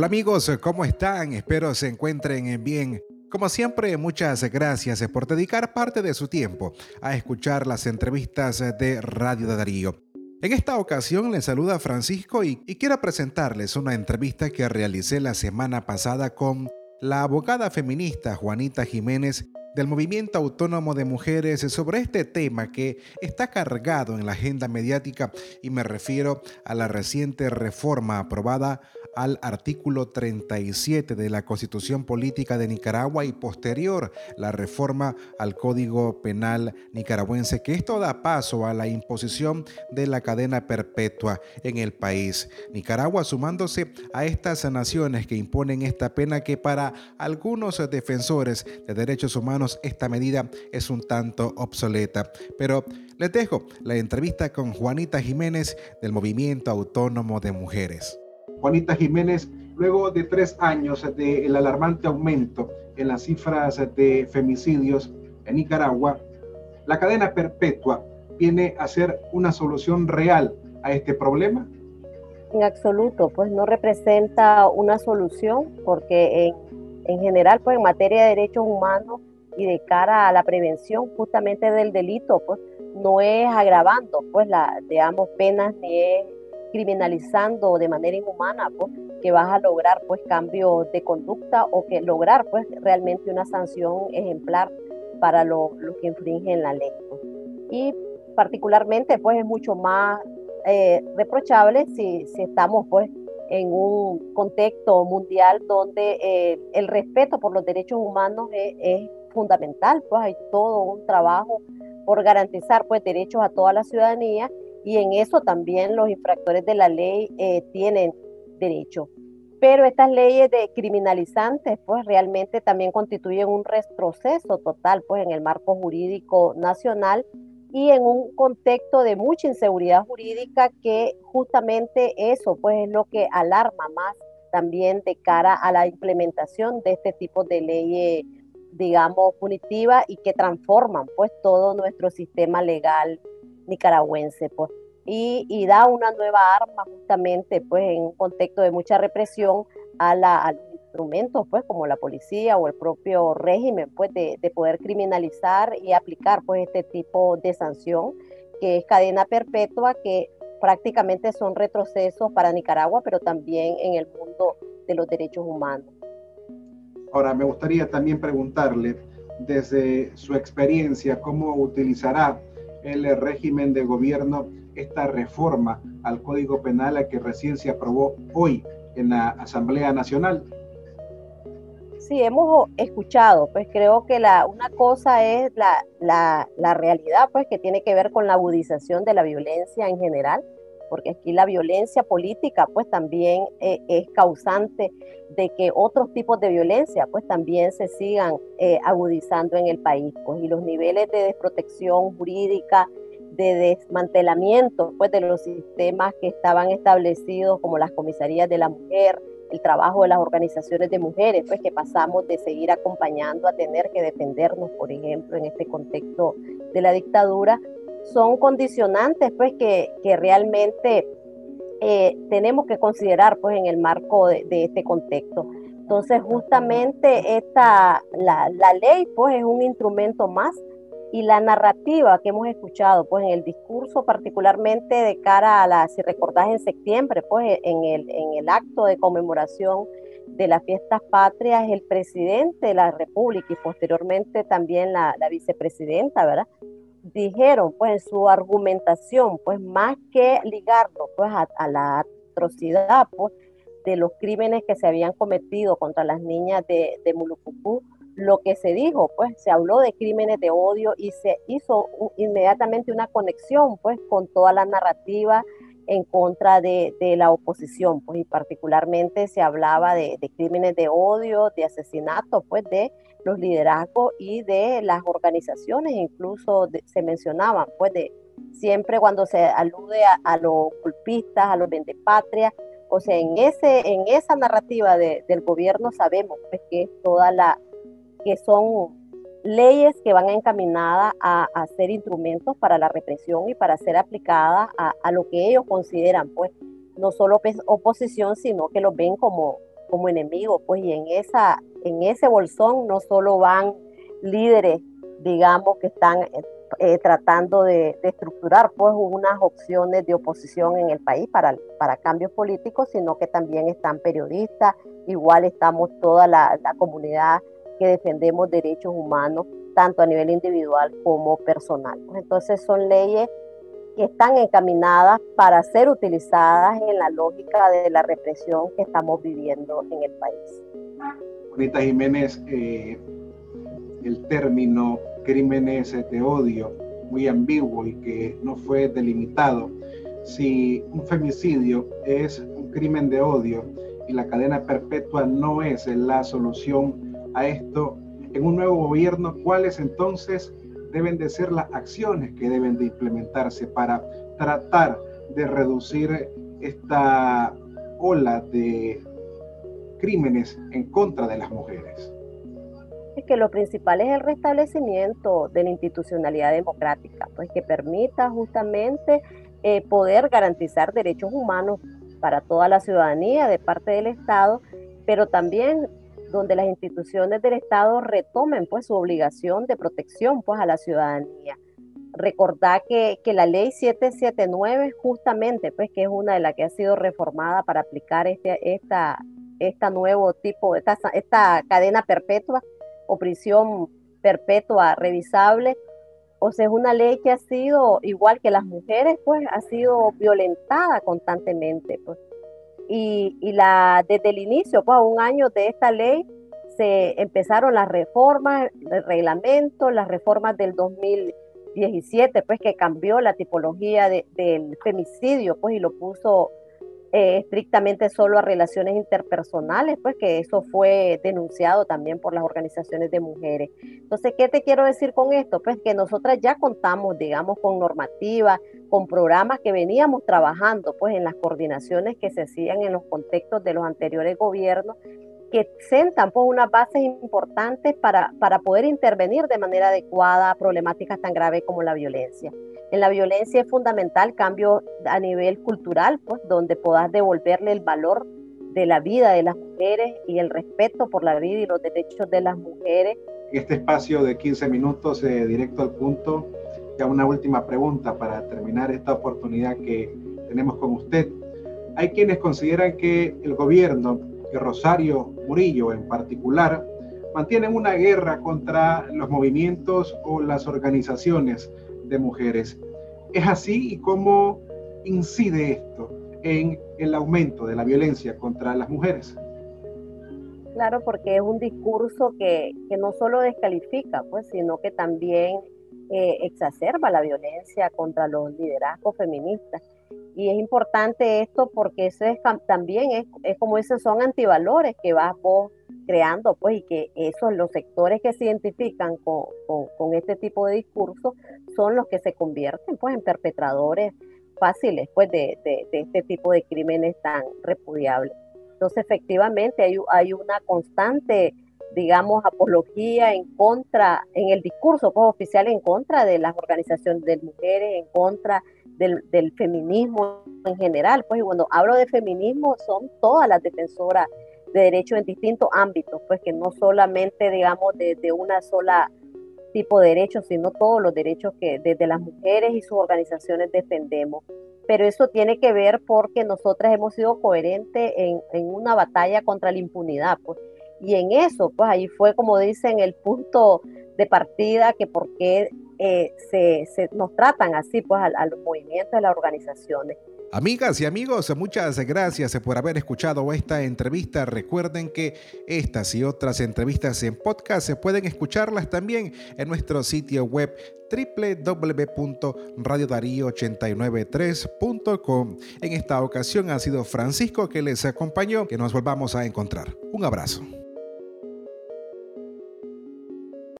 Hola amigos, ¿cómo están? Espero se encuentren bien. Como siempre, muchas gracias por dedicar parte de su tiempo a escuchar las entrevistas de Radio de Darío. En esta ocasión les saluda Francisco y, y, quiero presentarles una entrevista que realicé la semana pasada con la abogada feminista Juanita Jiménez del Movimiento Autónomo de Mujeres sobre este tema que está cargado en la agenda mediática y me refiero a la reciente reforma aprobada al artículo 37 de la Constitución Política de Nicaragua y posterior la reforma al Código Penal nicaragüense, que esto da paso a la imposición de la cadena perpetua en el país. Nicaragua sumándose a estas naciones que imponen esta pena que para algunos defensores de derechos humanos esta medida es un tanto obsoleta. Pero les dejo la entrevista con Juanita Jiménez del Movimiento Autónomo de Mujeres. Juanita Jiménez, luego de tres años del alarmante aumento en las cifras de femicidios en Nicaragua, la cadena perpetua viene a ser una solución real a este problema? En absoluto, pues no representa una solución porque en, en general, pues en materia de derechos humanos y de cara a la prevención justamente del delito, pues no es agravando pues la, digamos, penas ni es criminalizando de manera inhumana, pues, que vas a lograr pues cambios de conducta o que lograr pues realmente una sanción ejemplar para los que infringen la ley. Y particularmente pues es mucho más eh, reprochable si, si estamos pues en un contexto mundial donde eh, el respeto por los derechos humanos es, fundamental, pues hay todo un trabajo por garantizar pues derechos a toda la ciudadanía y en eso también los infractores de la ley eh, tienen derecho. Pero estas leyes de criminalizantes, pues realmente también constituyen un retroceso total, pues en el marco jurídico nacional y en un contexto de mucha inseguridad jurídica que justamente eso, pues es lo que alarma más también de cara a la implementación de este tipo de leyes, digamos, punitivas y que transforman, pues, todo nuestro sistema legal nicaragüense, pues, y, da una nueva arma justamente, pues, en un contexto de mucha represión a, la, los instrumentos, pues, como la policía o el propio régimen, pues, de, poder criminalizar y aplicar, pues, este tipo de sanción, que es cadena perpetua, que prácticamente son retrocesos para Nicaragua, pero también en el mundo de los derechos humanos. Ahora, me gustaría también preguntarle, desde su experiencia, cómo utilizará el régimen de gobierno esta reforma al Código Penal que recién se aprobó hoy en la Asamblea Nacional? Sí, hemos escuchado, pues creo que la, una cosa es la, la, la realidad, pues que tiene que ver con la agudización de la violencia en general, porque aquí la violencia política pues también eh, es causante de que otros tipos de violencia pues también se sigan eh, agudizando en el país, pues y los niveles de desprotección jurídica, de desmantelamiento pues de los sistemas que estaban establecidos como las comisarías de la mujer, el trabajo de las organizaciones de mujeres, pues que pasamos de seguir acompañando a tener que defendernos, por ejemplo, en este contexto de la dictadura, son condicionantes pues que, que realmente eh, tenemos que considerar pues en el marco de, este contexto. Entonces justamente esta, la, la, ley pues es un instrumento más y la narrativa que hemos escuchado pues en el discurso particularmente de cara a la, si recordás en septiembre pues en el, en el acto de conmemoración de las fiestas patrias, el presidente de la República y posteriormente también la, la vicepresidenta, ¿verdad? Dijeron pues en su argumentación, pues más que ligarlo pues a, la atrocidad pues, de los crímenes que se habían cometido contra las niñas de, de lo que se dijo, pues se habló de crímenes de odio y se hizo inmediatamente una conexión pues con toda la narrativa en contra de, de, la oposición, pues y particularmente se hablaba de, crímenes de odio, de asesinato, pues de los liderazgos y de las organizaciones, incluso se mencionaban, pues de siempre cuando se alude a, los golpistas, a los vendepatrias, o sea, en, ese, en esa narrativa del gobierno sabemos pues, que toda la, que son leyes que van encaminadas a, a, ser instrumentos para la represión y para ser aplicadas a, a, lo que ellos consideran, pues, no solo oposición, sino que lo ven como, como enemigos, pues y en, esa, en ese bolsón no solo van líderes, digamos, que están eh, tratando de, estructurar pues unas opciones de oposición en el país para, para cambios políticos, sino que también están periodistas, igual estamos toda la, la comunidad que defendemos derechos humanos, tanto a nivel individual como personal. Entonces son leyes que están encaminadas para ser utilizadas en la lógica de la represión que estamos viviendo en el país. Bonita Jiménez, eh, el término crímenes de odio, muy ambiguo y que no fue delimitado. Si un femicidio es un crimen de odio y la cadena perpetua no es la solución a esto, en un nuevo gobierno, ¿cuáles entonces deben de ser las acciones que deben de implementarse para tratar de reducir esta ola de crímenes en contra de las mujeres? Es que lo principal es el restablecimiento de la institucionalidad democrática, pues que permita justamente eh, poder garantizar derechos humanos para toda la ciudadanía de parte del Estado, pero también donde las instituciones del Estado retomen pues su obligación de protección pues a la ciudadanía. Recordar que, que, la ley 779 justamente pues que es una de las que ha sido reformada para aplicar este esta, esta nuevo tipo, esta, esta cadena perpetua o prisión perpetua revisable, o sea, es una ley que ha sido, igual que las mujeres, pues ha sido violentada constantemente. Pues y, la, desde el inicio, pues a un año de esta ley, se empezaron las reformas, el reglamento, las reformas del 2017, pues que cambió la tipología del femicidio, pues y lo puso eh, estrictamente solo a relaciones interpersonales, pues que eso fue denunciado también por las organizaciones de mujeres. Entonces, ¿qué te quiero decir con esto? Pues que nosotras ya contamos, digamos, con normativas, con programas que veníamos trabajando, pues en las coordinaciones que se hacían en los contextos de los anteriores gobiernos que sentan pues unas bases importantes para, para poder intervenir de manera adecuada a problemáticas tan graves como la violencia. En la violencia es fundamental cambio a nivel cultural, pues donde puedas devolverle el valor de la vida de las mujeres y el respeto por la vida y los derechos de las mujeres. Este espacio de 15 minutos eh, directo al punto, ya una última pregunta para terminar esta oportunidad que tenemos con usted. Hay quienes consideran que el gobierno, que Rosario Murillo en particular, mantienen una guerra contra los movimientos o las organizaciones de mujeres. ¿Es así y cómo incide esto en el aumento de la violencia contra las mujeres? Claro, porque es un discurso que, no solo descalifica, pues, sino que también eh, exacerba la violencia contra los liderazgos feministas. Y es importante esto porque eso es, también es, es como dicen, son antivalores que vas vos creando, pues, y que esos, los sectores que se identifican con, con, este tipo de discurso son los que se convierten, pues, en perpetradores fáciles, pues, de, de, este tipo de crímenes tan repudiables. Entonces, efectivamente, hay, hay una constante, digamos, apología en contra, en el discurso pues, oficial en contra de las organizaciones de mujeres, en contra del, del, feminismo en general. Pues, y cuando hablo de feminismo, son todas las defensoras de derechos en distintos ámbitos, pues que no solamente, digamos, de, de una sola tipo de derechos, sino todos los derechos que desde las mujeres y sus organizaciones defendemos. Pero eso tiene que ver porque nosotras hemos sido coherentes en, en una batalla contra la impunidad, pues. Y en eso, pues ahí fue, como dicen, el punto de partida que por qué eh, se, se, nos tratan así, pues, a, a los movimientos de las organizaciones. Amigas y amigos, muchas gracias por haber escuchado esta entrevista. Recuerden que estas y otras entrevistas en podcast se pueden escucharlas también en nuestro sitio web www.radiodarío893.com. En esta ocasión ha sido Francisco que les acompañó. Que nos volvamos a encontrar. Un abrazo.